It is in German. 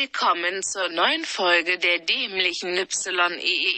Willkommen zur neuen Folge der dämlichen Y. E